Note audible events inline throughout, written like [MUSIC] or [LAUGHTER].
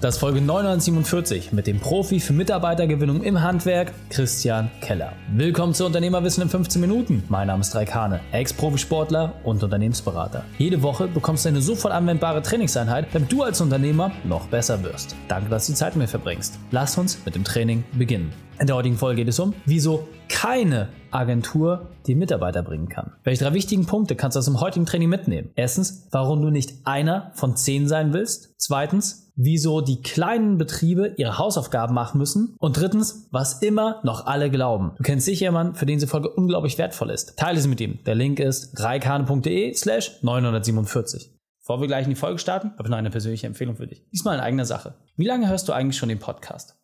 Das Folge 947 mit dem Profi für Mitarbeitergewinnung im Handwerk, Christian Keller. Willkommen zu Unternehmerwissen in 15 Minuten. Mein Name ist Raikane, Ex-Profisportler und Unternehmensberater. Jede Woche bekommst du eine sofort anwendbare Trainingseinheit, damit du als Unternehmer noch besser wirst. Danke, dass du die Zeit mit mir verbringst. Lass uns mit dem Training beginnen. In der heutigen Folge geht es um, wieso keine Agentur die Mitarbeiter bringen kann. Welche drei wichtigen Punkte kannst du aus dem heutigen Training mitnehmen? Erstens, warum du nicht einer von zehn sein willst. Zweitens, wieso die kleinen Betriebe ihre Hausaufgaben machen müssen. Und drittens, was immer noch alle glauben. Du kennst sicher jemanden, für den diese Folge unglaublich wertvoll ist. Teile sie mit ihm. Der Link ist reikane.de slash 947. Bevor wir gleich in die Folge starten, habe ich noch eine persönliche Empfehlung für dich. Diesmal in eigener Sache. Wie lange hörst du eigentlich schon den Podcast?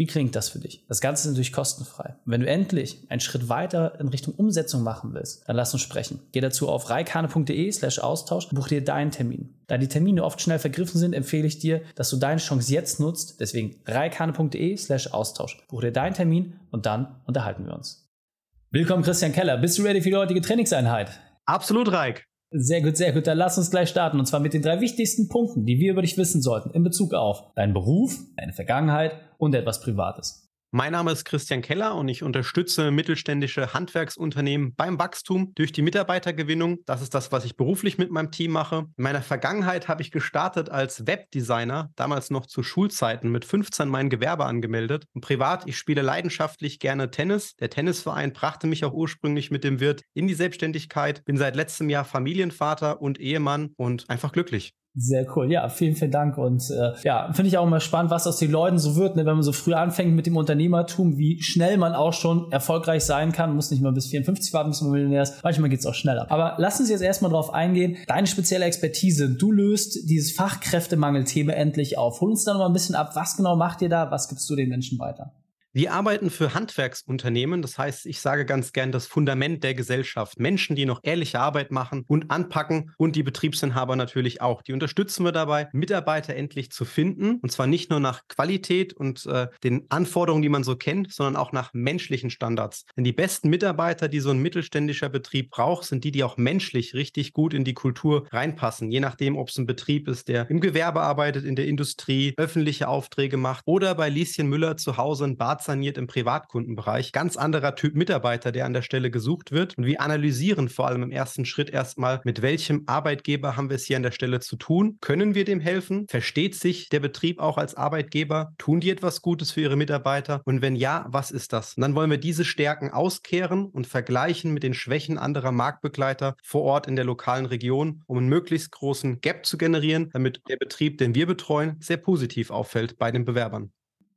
Wie klingt das für dich? Das Ganze ist natürlich kostenfrei. Wenn du endlich einen Schritt weiter in Richtung Umsetzung machen willst, dann lass uns sprechen. Geh dazu auf reikane.de slash Austausch und buch dir deinen Termin. Da die Termine oft schnell vergriffen sind, empfehle ich dir, dass du deine Chance jetzt nutzt. Deswegen reikane.de slash Austausch. Buch dir deinen Termin und dann unterhalten wir uns. Willkommen, Christian Keller. Bist du ready für die heutige Trainingseinheit? Absolut, Reik. Sehr gut, sehr gut. Dann lass uns gleich starten. Und zwar mit den drei wichtigsten Punkten, die wir über dich wissen sollten in Bezug auf deinen Beruf, deine Vergangenheit und etwas Privates. Mein Name ist Christian Keller und ich unterstütze mittelständische Handwerksunternehmen beim Wachstum durch die Mitarbeitergewinnung. Das ist das, was ich beruflich mit meinem Team mache. In meiner Vergangenheit habe ich gestartet als Webdesigner, damals noch zu Schulzeiten, mit 15 mein Gewerbe angemeldet. Und privat, ich spiele leidenschaftlich gerne Tennis. Der Tennisverein brachte mich auch ursprünglich mit dem Wirt in die Selbstständigkeit. Bin seit letztem Jahr Familienvater und Ehemann und einfach glücklich. Sehr cool. Ja, vielen, vielen Dank. Und äh, ja, finde ich auch immer spannend, was aus den Leuten so wird, ne? wenn man so früh anfängt mit dem Unternehmertum, wie schnell man auch schon erfolgreich sein kann. Muss nicht mal bis 54 warten, bis man Millionär ist. Manchmal geht's auch schneller. Aber lass uns jetzt erstmal drauf eingehen. Deine spezielle Expertise. Du löst dieses Fachkräftemangelthema endlich auf. Hol uns da noch mal ein bisschen ab. Was genau macht ihr da? Was gibst du den Menschen weiter? Wir arbeiten für Handwerksunternehmen, das heißt, ich sage ganz gern das Fundament der Gesellschaft. Menschen, die noch ehrliche Arbeit machen und anpacken und die Betriebsinhaber natürlich auch. Die unterstützen wir dabei, Mitarbeiter endlich zu finden und zwar nicht nur nach Qualität und äh, den Anforderungen, die man so kennt, sondern auch nach menschlichen Standards. Denn die besten Mitarbeiter, die so ein mittelständischer Betrieb braucht, sind die, die auch menschlich richtig gut in die Kultur reinpassen. Je nachdem, ob es ein Betrieb ist, der im Gewerbe arbeitet, in der Industrie, öffentliche Aufträge macht oder bei Lieschen Müller zu Hause ein Bad saniert im Privatkundenbereich. Ganz anderer Typ Mitarbeiter, der an der Stelle gesucht wird. Und wir analysieren vor allem im ersten Schritt erstmal, mit welchem Arbeitgeber haben wir es hier an der Stelle zu tun? Können wir dem helfen? Versteht sich der Betrieb auch als Arbeitgeber? Tun die etwas Gutes für ihre Mitarbeiter? Und wenn ja, was ist das? Und dann wollen wir diese Stärken auskehren und vergleichen mit den Schwächen anderer Marktbegleiter vor Ort in der lokalen Region, um einen möglichst großen Gap zu generieren, damit der Betrieb, den wir betreuen, sehr positiv auffällt bei den Bewerbern.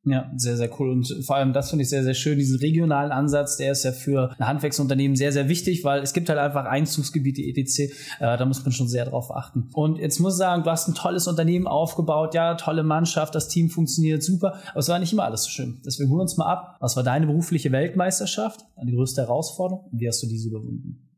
Ja, sehr, sehr cool. Und vor allem das finde ich sehr, sehr schön. Diesen regionalen Ansatz, der ist ja für ein Handwerksunternehmen sehr, sehr wichtig, weil es gibt halt einfach Einzugsgebiete etc. Äh, da muss man schon sehr drauf achten. Und jetzt muss ich sagen, du hast ein tolles Unternehmen aufgebaut, ja, tolle Mannschaft, das Team funktioniert super, aber es war nicht immer alles so schön. Deswegen holen uns mal ab. Was war deine berufliche Weltmeisterschaft? Deine größte Herausforderung? Und wie hast du diese überwunden?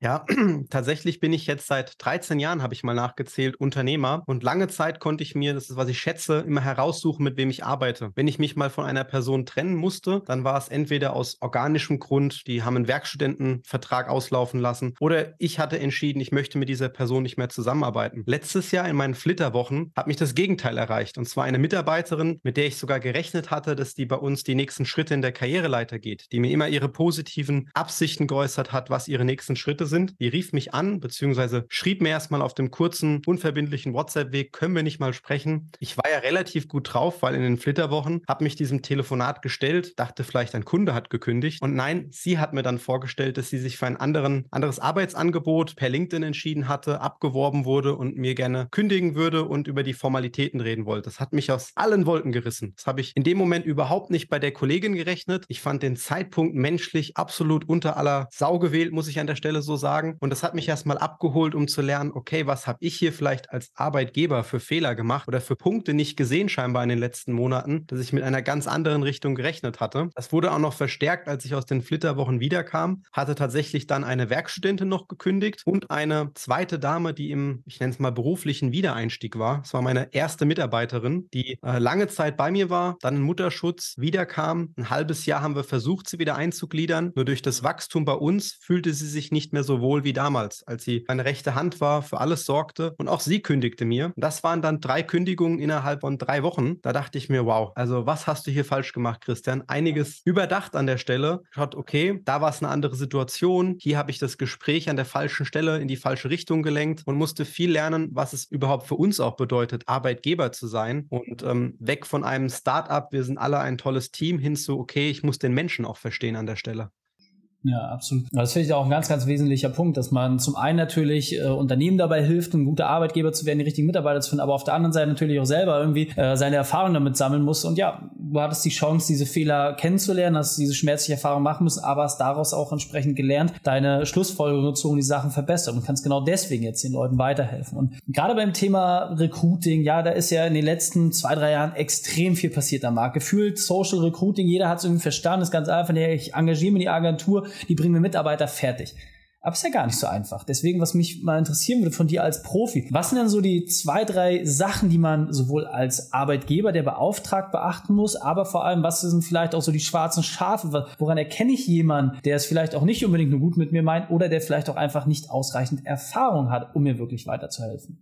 Ja, [CLEARS THROAT] tatsächlich bin ich jetzt seit 13 Jahren, habe ich mal nachgezählt, Unternehmer. Und lange Zeit konnte ich mir, das ist, was ich schätze, immer heraussuchen, mit wem ich arbeite. Wenn ich mich mal von einer Person trennen musste, dann war es entweder aus organischem Grund, die haben einen Werkstudentenvertrag auslaufen lassen, oder ich hatte entschieden, ich möchte mit dieser Person nicht mehr zusammenarbeiten. Letztes Jahr in meinen Flitterwochen hat mich das Gegenteil erreicht. Und zwar eine Mitarbeiterin, mit der ich sogar gerechnet hatte, dass die bei uns die nächsten Schritte in der Karriereleiter geht, die mir immer ihre positiven Absichten geäußert hat, was ihre nächsten Schritte sind. Die rief mich an, beziehungsweise schrieb mir erstmal auf dem kurzen, unverbindlichen WhatsApp-Weg, können wir nicht mal sprechen. Ich war ja relativ gut drauf, weil in den Flitterwochen habe mich diesem Telefonat gestellt, dachte vielleicht ein Kunde hat gekündigt. Und nein, sie hat mir dann vorgestellt, dass sie sich für ein anderen, anderes Arbeitsangebot per LinkedIn entschieden hatte, abgeworben wurde und mir gerne kündigen würde und über die Formalitäten reden wollte. Das hat mich aus allen Wolken gerissen. Das habe ich in dem Moment überhaupt nicht bei der Kollegin gerechnet. Ich fand den Zeitpunkt menschlich absolut unter aller Sau gewählt, muss ich an der Stelle so sagen. Und das hat mich erstmal abgeholt, um zu lernen, okay, was habe ich hier vielleicht als Arbeitgeber für Fehler gemacht oder für Punkte nicht gesehen scheinbar in den letzten Monaten, dass ich mit einer ganz anderen Richtung gerechnet hatte. Das wurde auch noch verstärkt, als ich aus den Flitterwochen wiederkam, hatte tatsächlich dann eine Werkstudentin noch gekündigt und eine zweite Dame, die im, ich nenne es mal, beruflichen Wiedereinstieg war. Das war meine erste Mitarbeiterin, die äh, lange Zeit bei mir war, dann in Mutterschutz wiederkam. Ein halbes Jahr haben wir versucht, sie wieder einzugliedern. Nur durch das Wachstum bei uns fühlte sie sich nicht mehr so wohl wie damals, als sie meine rechte Hand war, für alles sorgte und auch sie kündigte mir. Das waren dann drei Kündigungen innerhalb von drei Wochen. Da dachte ich mir, wow, also was hast du hier falsch gemacht, Christian? Einiges überdacht an der Stelle. Schaut, okay, da war es eine andere Situation. Hier habe ich das Gespräch an der falschen Stelle in die falsche Richtung gelenkt und musste viel lernen, was es überhaupt für uns auch bedeutet, Arbeitgeber zu sein und ähm, weg von einem Start-up, wir sind alle ein tolles Team, hin zu, okay, ich muss den Menschen auch verstehen an der Stelle. Ja, absolut. Das finde ich auch ein ganz, ganz wesentlicher Punkt, dass man zum einen natürlich äh, Unternehmen dabei hilft, ein guter Arbeitgeber zu werden, die richtigen Mitarbeiter zu finden, aber auf der anderen Seite natürlich auch selber irgendwie äh, seine Erfahrungen damit sammeln muss. Und ja, du hattest die Chance, diese Fehler kennenzulernen, hast diese schmerzliche Erfahrung machen müssen, aber hast daraus auch entsprechend gelernt, deine Schlussfolgerungen gezogen, die Sachen verbessern und kannst genau deswegen jetzt den Leuten weiterhelfen. Und gerade beim Thema Recruiting, ja, da ist ja in den letzten zwei, drei Jahren extrem viel passiert am Markt. Gefühlt Social Recruiting, jeder hat es irgendwie verstanden, ist ganz einfach, ich engagiere mir die Die bringen mir Mitarbeiter fertig. Aber ist ja gar nicht so einfach. Deswegen, was mich mal interessieren würde von dir als Profi, was sind denn so die zwei, drei Sachen, die man sowohl als Arbeitgeber, der beauftragt, beachten muss, aber vor allem, was sind vielleicht auch so die schwarzen Schafe? Woran erkenne ich jemanden, der es vielleicht auch nicht unbedingt nur gut mit mir meint oder der vielleicht auch einfach nicht ausreichend Erfahrung hat, um mir wirklich weiterzuhelfen?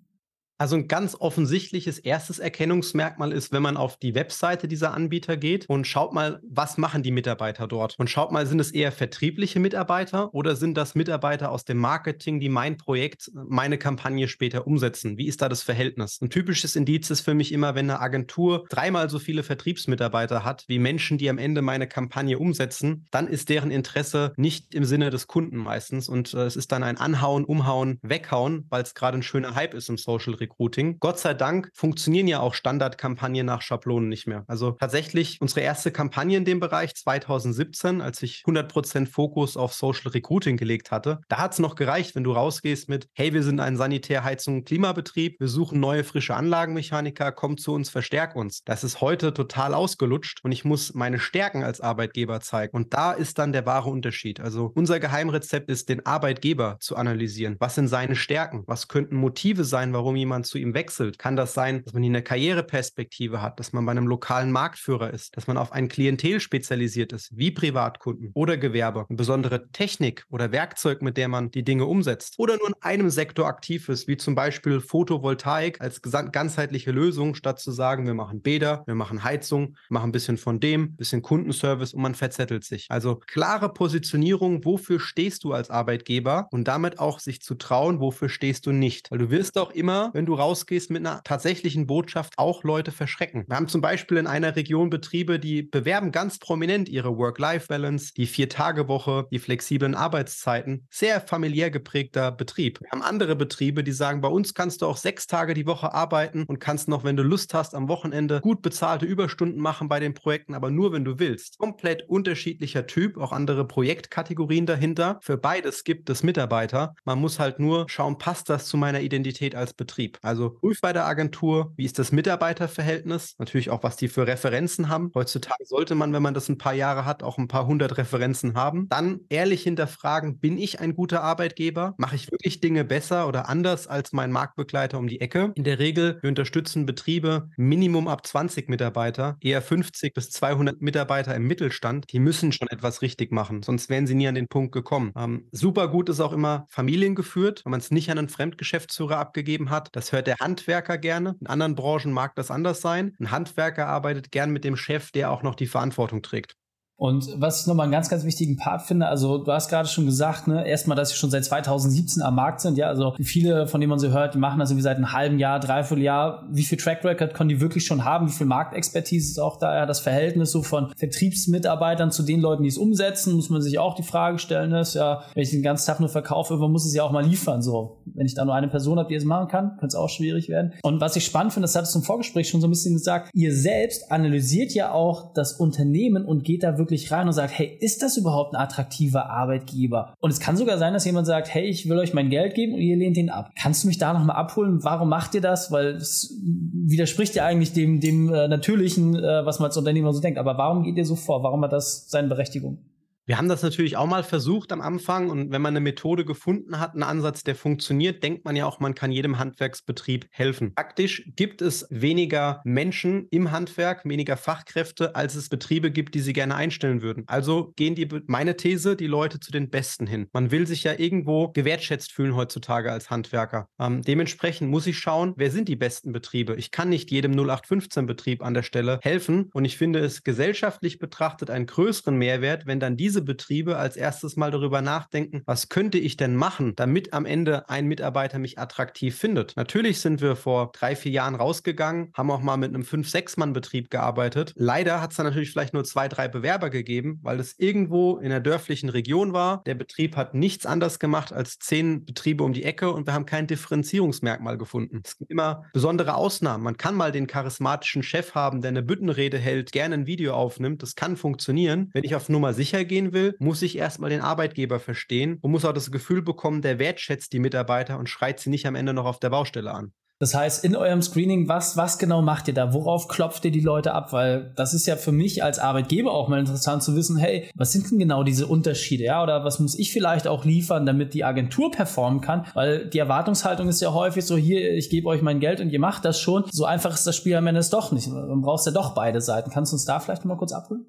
Also ein ganz offensichtliches erstes Erkennungsmerkmal ist, wenn man auf die Webseite dieser Anbieter geht und schaut mal, was machen die Mitarbeiter dort? Und schaut mal, sind es eher vertriebliche Mitarbeiter oder sind das Mitarbeiter aus dem Marketing, die mein Projekt, meine Kampagne später umsetzen? Wie ist da das Verhältnis? Ein typisches Indiz ist für mich immer, wenn eine Agentur dreimal so viele Vertriebsmitarbeiter hat wie Menschen, die am Ende meine Kampagne umsetzen, dann ist deren Interesse nicht im Sinne des Kunden meistens und äh, es ist dann ein Anhauen, Umhauen, Weghauen, weil es gerade ein schöner Hype ist im Social Recruiting. Gott sei Dank funktionieren ja auch Standardkampagnen nach Schablonen nicht mehr. Also tatsächlich unsere erste Kampagne in dem Bereich 2017, als ich 100% Fokus auf Social Recruiting gelegt hatte, da hat es noch gereicht, wenn du rausgehst mit, hey, wir sind ein Sanitär, Heizung, Klimabetrieb, wir suchen neue frische Anlagenmechaniker, komm zu uns, verstärk uns. Das ist heute total ausgelutscht und ich muss meine Stärken als Arbeitgeber zeigen. Und da ist dann der wahre Unterschied. Also unser Geheimrezept ist, den Arbeitgeber zu analysieren. Was sind seine Stärken? Was könnten Motive sein, warum jemand jemand zu ihm wechselt, kann das sein, dass man hier eine Karriereperspektive hat, dass man bei einem lokalen Marktführer ist, dass man auf ein Klientel spezialisiert ist, wie Privatkunden oder Gewerbe, eine besondere Technik oder Werkzeug, mit der man die Dinge umsetzt oder nur in einem Sektor aktiv ist, wie zum Beispiel Photovoltaik als ganzheitliche Lösung, statt zu sagen, wir machen Bäder, wir machen Heizung, machen ein bisschen von dem, bisschen Kundenservice und man verzettelt sich. Also klare Positionierung, wofür stehst du als Arbeitgeber und damit auch sich zu trauen, wofür stehst du nicht. Weil du wirst auch immer, wenn wenn du rausgehst mit einer tatsächlichen Botschaft, auch Leute verschrecken. Wir haben zum Beispiel in einer Region Betriebe, die bewerben ganz prominent ihre Work-Life-Balance, die Vier-Tage-Woche, die flexiblen Arbeitszeiten. Sehr familiär geprägter Betrieb. Wir haben andere Betriebe, die sagen, bei uns kannst du auch sechs Tage die Woche arbeiten und kannst noch, wenn du Lust hast, am Wochenende gut bezahlte Überstunden machen bei den Projekten, aber nur, wenn du willst. Komplett unterschiedlicher Typ, auch andere Projektkategorien dahinter. Für beides gibt es Mitarbeiter. Man muss halt nur schauen, passt das zu meiner Identität als Betrieb. Also prüf bei der Agentur, wie ist das Mitarbeiterverhältnis, natürlich auch, was die für Referenzen haben. Heutzutage sollte man, wenn man das ein paar Jahre hat, auch ein paar hundert Referenzen haben. Dann ehrlich hinterfragen, bin ich ein guter Arbeitgeber? Mache ich wirklich Dinge besser oder anders als mein Marktbegleiter um die Ecke? In der Regel, wir unterstützen Betriebe Minimum ab 20 Mitarbeiter, eher 50 bis 200 Mitarbeiter im Mittelstand. Die müssen schon etwas richtig machen, sonst wären sie nie an den Punkt gekommen. Ähm, super gut ist auch immer familiengeführt, wenn man es nicht an einen Fremdgeschäftsführer abgegeben hat. Das das hört der Handwerker gerne. In anderen Branchen mag das anders sein. Ein Handwerker arbeitet gern mit dem Chef, der auch noch die Verantwortung trägt. Und was ich nochmal einen ganz, ganz wichtigen Part finde, also du hast gerade schon gesagt, ne, erstmal, dass sie schon seit 2017 am Markt sind, ja, also viele, von denen man so hört, die machen das irgendwie seit einem halben Jahr, dreiviertel Jahr. Wie viel Track Record können die wirklich schon haben? Wie viel Marktexpertise ist auch da? Ja, das Verhältnis so von Vertriebsmitarbeitern zu den Leuten, die es umsetzen, muss man sich auch die Frage stellen, ist ja, wenn ich den ganzen Tag nur verkaufe, irgendwann muss es ja auch mal liefern, so. Wenn ich da nur eine Person habe, die es machen kann, könnte es auch schwierig werden. Und was ich spannend finde, das hattest du im Vorgespräch schon so ein bisschen gesagt, ihr selbst analysiert ja auch das Unternehmen und geht da wirklich wirklich rein und sagt, hey, ist das überhaupt ein attraktiver Arbeitgeber? Und es kann sogar sein, dass jemand sagt, hey, ich will euch mein Geld geben und ihr lehnt ihn ab. Kannst du mich da nochmal abholen? Warum macht ihr das? Weil es widerspricht ja eigentlich dem, dem äh, Natürlichen, äh, was man als Unternehmer so denkt. Aber warum geht ihr so vor? Warum hat das seine Berechtigung? Wir haben das natürlich auch mal versucht am Anfang und wenn man eine Methode gefunden hat, einen Ansatz, der funktioniert, denkt man ja auch, man kann jedem Handwerksbetrieb helfen. Praktisch gibt es weniger Menschen im Handwerk, weniger Fachkräfte, als es Betriebe gibt, die sie gerne einstellen würden. Also gehen die, meine These, die Leute zu den Besten hin. Man will sich ja irgendwo gewertschätzt fühlen heutzutage als Handwerker. Ähm, dementsprechend muss ich schauen, wer sind die besten Betriebe. Ich kann nicht jedem 0815-Betrieb an der Stelle helfen und ich finde es gesellschaftlich betrachtet einen größeren Mehrwert, wenn dann diese diese Betriebe als erstes mal darüber nachdenken, was könnte ich denn machen, damit am Ende ein Mitarbeiter mich attraktiv findet. Natürlich sind wir vor drei, vier Jahren rausgegangen, haben auch mal mit einem fünf, sechs Mann Betrieb gearbeitet. Leider hat es dann natürlich vielleicht nur zwei, drei Bewerber gegeben, weil es irgendwo in der dörflichen Region war. Der Betrieb hat nichts anderes gemacht als zehn Betriebe um die Ecke und wir haben kein Differenzierungsmerkmal gefunden. Es gibt immer besondere Ausnahmen. Man kann mal den charismatischen Chef haben, der eine Büttenrede hält, gerne ein Video aufnimmt. Das kann funktionieren. Wenn ich auf Nummer sicher gehe, gehen will, muss ich erstmal den Arbeitgeber verstehen und muss auch das Gefühl bekommen, der wertschätzt die Mitarbeiter und schreit sie nicht am Ende noch auf der Baustelle an. Das heißt, in eurem Screening, was, was genau macht ihr da? Worauf klopft ihr die Leute ab? Weil das ist ja für mich als Arbeitgeber auch mal interessant zu wissen, hey, was sind denn genau diese Unterschiede? Ja, oder was muss ich vielleicht auch liefern, damit die Agentur performen kann? Weil die Erwartungshaltung ist ja häufig so, hier, ich gebe euch mein Geld und ihr macht das schon. So einfach ist das Spiel am Ende doch nicht. Man brauchst ja doch beide Seiten. Kannst du uns da vielleicht mal kurz abholen?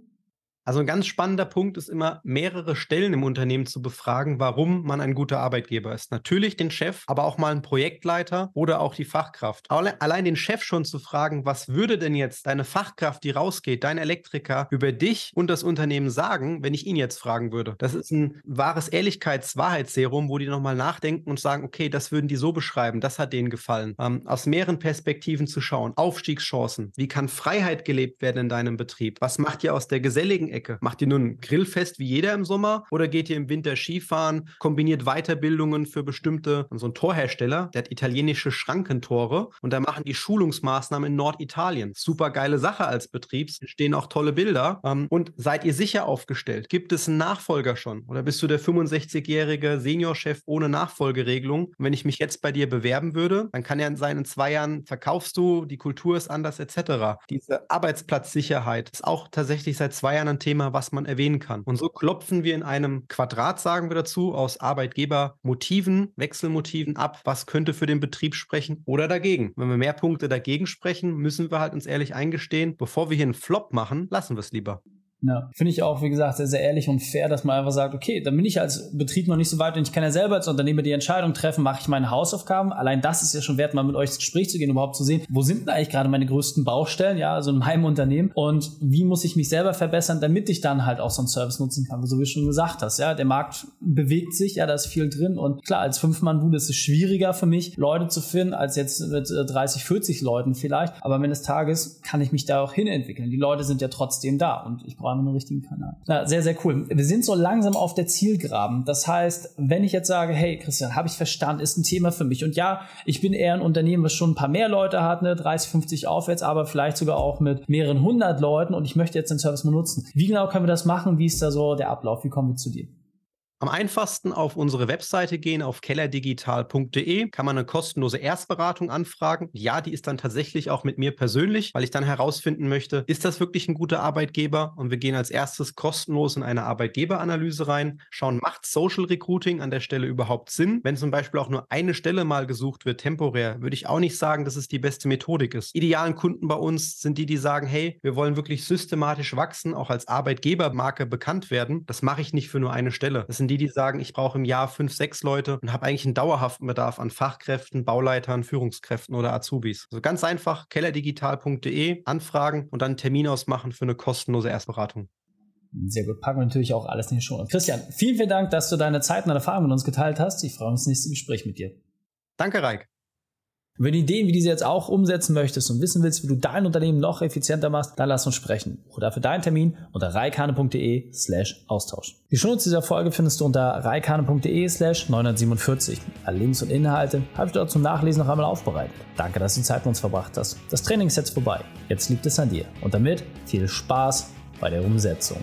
Also ein ganz spannender Punkt ist immer, mehrere Stellen im Unternehmen zu befragen, warum man ein guter Arbeitgeber ist. Natürlich den Chef, aber auch mal einen Projektleiter oder auch die Fachkraft. Allein den Chef schon zu fragen, was würde denn jetzt deine Fachkraft, die rausgeht, dein Elektriker über dich und das Unternehmen sagen, wenn ich ihn jetzt fragen würde. Das ist ein wahres Ehrlichkeits-Wahrheitsserum, wo die nochmal nachdenken und sagen, okay, das würden die so beschreiben, das hat denen gefallen. Ähm, aus mehreren Perspektiven zu schauen. Aufstiegschancen. Wie kann Freiheit gelebt werden in deinem Betrieb? Was macht ihr aus der geselligen Ecke? Macht ihr nun ein Grillfest wie jeder im Sommer oder geht ihr im Winter Skifahren, kombiniert Weiterbildungen für bestimmte, so ein Torhersteller, der hat italienische Schrankentore und da machen die Schulungsmaßnahmen in Norditalien. Super geile Sache als Betrieb, stehen auch tolle Bilder. Ähm, und seid ihr sicher aufgestellt? Gibt es einen Nachfolger schon? Oder bist du der 65-jährige Seniorchef ohne Nachfolgeregelung? Und wenn ich mich jetzt bei dir bewerben würde, dann kann ja in zwei Jahren verkaufst du, die Kultur ist anders etc. Diese Arbeitsplatzsicherheit ist auch tatsächlich seit zwei Jahren ein Thema, was man erwähnen kann. Und so klopfen wir in einem Quadrat, sagen wir dazu, aus Arbeitgebermotiven, Wechselmotiven ab, was könnte für den Betrieb sprechen oder dagegen. Wenn wir mehr Punkte dagegen sprechen, müssen wir halt uns ehrlich eingestehen, bevor wir hier einen Flop machen, lassen wir es lieber. Ja, finde ich auch, wie gesagt, sehr, sehr ehrlich und fair, dass man einfach sagt, okay, dann bin ich als Betrieb noch nicht so weit und ich kann ja selber als Unternehmer die Entscheidung treffen, mache ich meine Hausaufgaben. Allein das ist ja schon wert, mal mit euch ins Gespräch zu gehen, überhaupt zu sehen, wo sind denn eigentlich gerade meine größten Baustellen, ja, also in meinem Unternehmen? Und wie muss ich mich selber verbessern, damit ich dann halt auch so einen Service nutzen kann, so wie du schon gesagt hast, ja, der Markt bewegt sich, ja, da ist viel drin. Und klar, als Fünf-Mann-Bude ist es schwieriger für mich, Leute zu finden, als jetzt mit 30, äh, 40 Leuten vielleicht, aber am Ende des Tages kann ich mich da auch hinentwickeln. Die Leute sind ja trotzdem da. Und ich brauche nur einen richtigen Kanal. Ja, sehr, sehr cool. Wir sind so langsam auf der Zielgraben. Das heißt, wenn ich jetzt sage, hey Christian, habe ich verstanden, ist ein Thema für mich. Und ja, ich bin eher ein Unternehmen, was schon ein paar mehr Leute hat, ne, 30, 50 aufwärts, aber vielleicht sogar auch mit mehreren hundert Leuten und ich möchte jetzt den Service mal nutzen. Wie genau können wir das machen? Wie ist da so der Ablauf? Wie kommen wir zu dir? Am einfachsten auf unsere Webseite gehen, auf kellerdigital.de, kann man eine kostenlose Erstberatung anfragen. Ja, die ist dann tatsächlich auch mit mir persönlich, weil ich dann herausfinden möchte, ist das wirklich ein guter Arbeitgeber? Und wir gehen als erstes kostenlos in eine Arbeitgeberanalyse rein, schauen, macht Social Recruiting an der Stelle überhaupt Sinn? Wenn zum Beispiel auch nur eine Stelle mal gesucht wird, temporär, würde ich auch nicht sagen, dass es die beste Methodik ist. Idealen Kunden bei uns sind die, die sagen, hey, wir wollen wirklich systematisch wachsen, auch als Arbeitgebermarke bekannt werden. Das mache ich nicht für nur eine Stelle. Das sind sind die, die sagen, ich brauche im Jahr fünf, sechs Leute und habe eigentlich einen dauerhaften Bedarf an Fachkräften, Bauleitern, Führungskräften oder Azubis. Also ganz einfach, kellerdigital.de anfragen und dann einen Termin ausmachen für eine kostenlose Erstberatung. Sehr gut. Packen wir natürlich auch alles in die Show. Christian, vielen, vielen Dank, dass du deine Zeit und deine Erfahrungen mit uns geteilt hast. Ich freue mich auf das nächste Gespräch mit dir. Danke, Reik. Wenn du Ideen wie diese jetzt auch umsetzen möchtest und wissen willst, wie du dein Unternehmen noch effizienter machst, dann lass uns sprechen. Buche dafür deinen Termin unter reikane.de slash Austausch. Die Shownotes dieser Folge findest du unter reikane.de slash 947. Alle Links und Inhalte habe ich dort zum Nachlesen noch einmal aufbereitet. Danke, dass du die Zeit mit uns verbracht hast. Das Training ist jetzt vorbei. Jetzt liegt es an dir. Und damit viel Spaß bei der Umsetzung.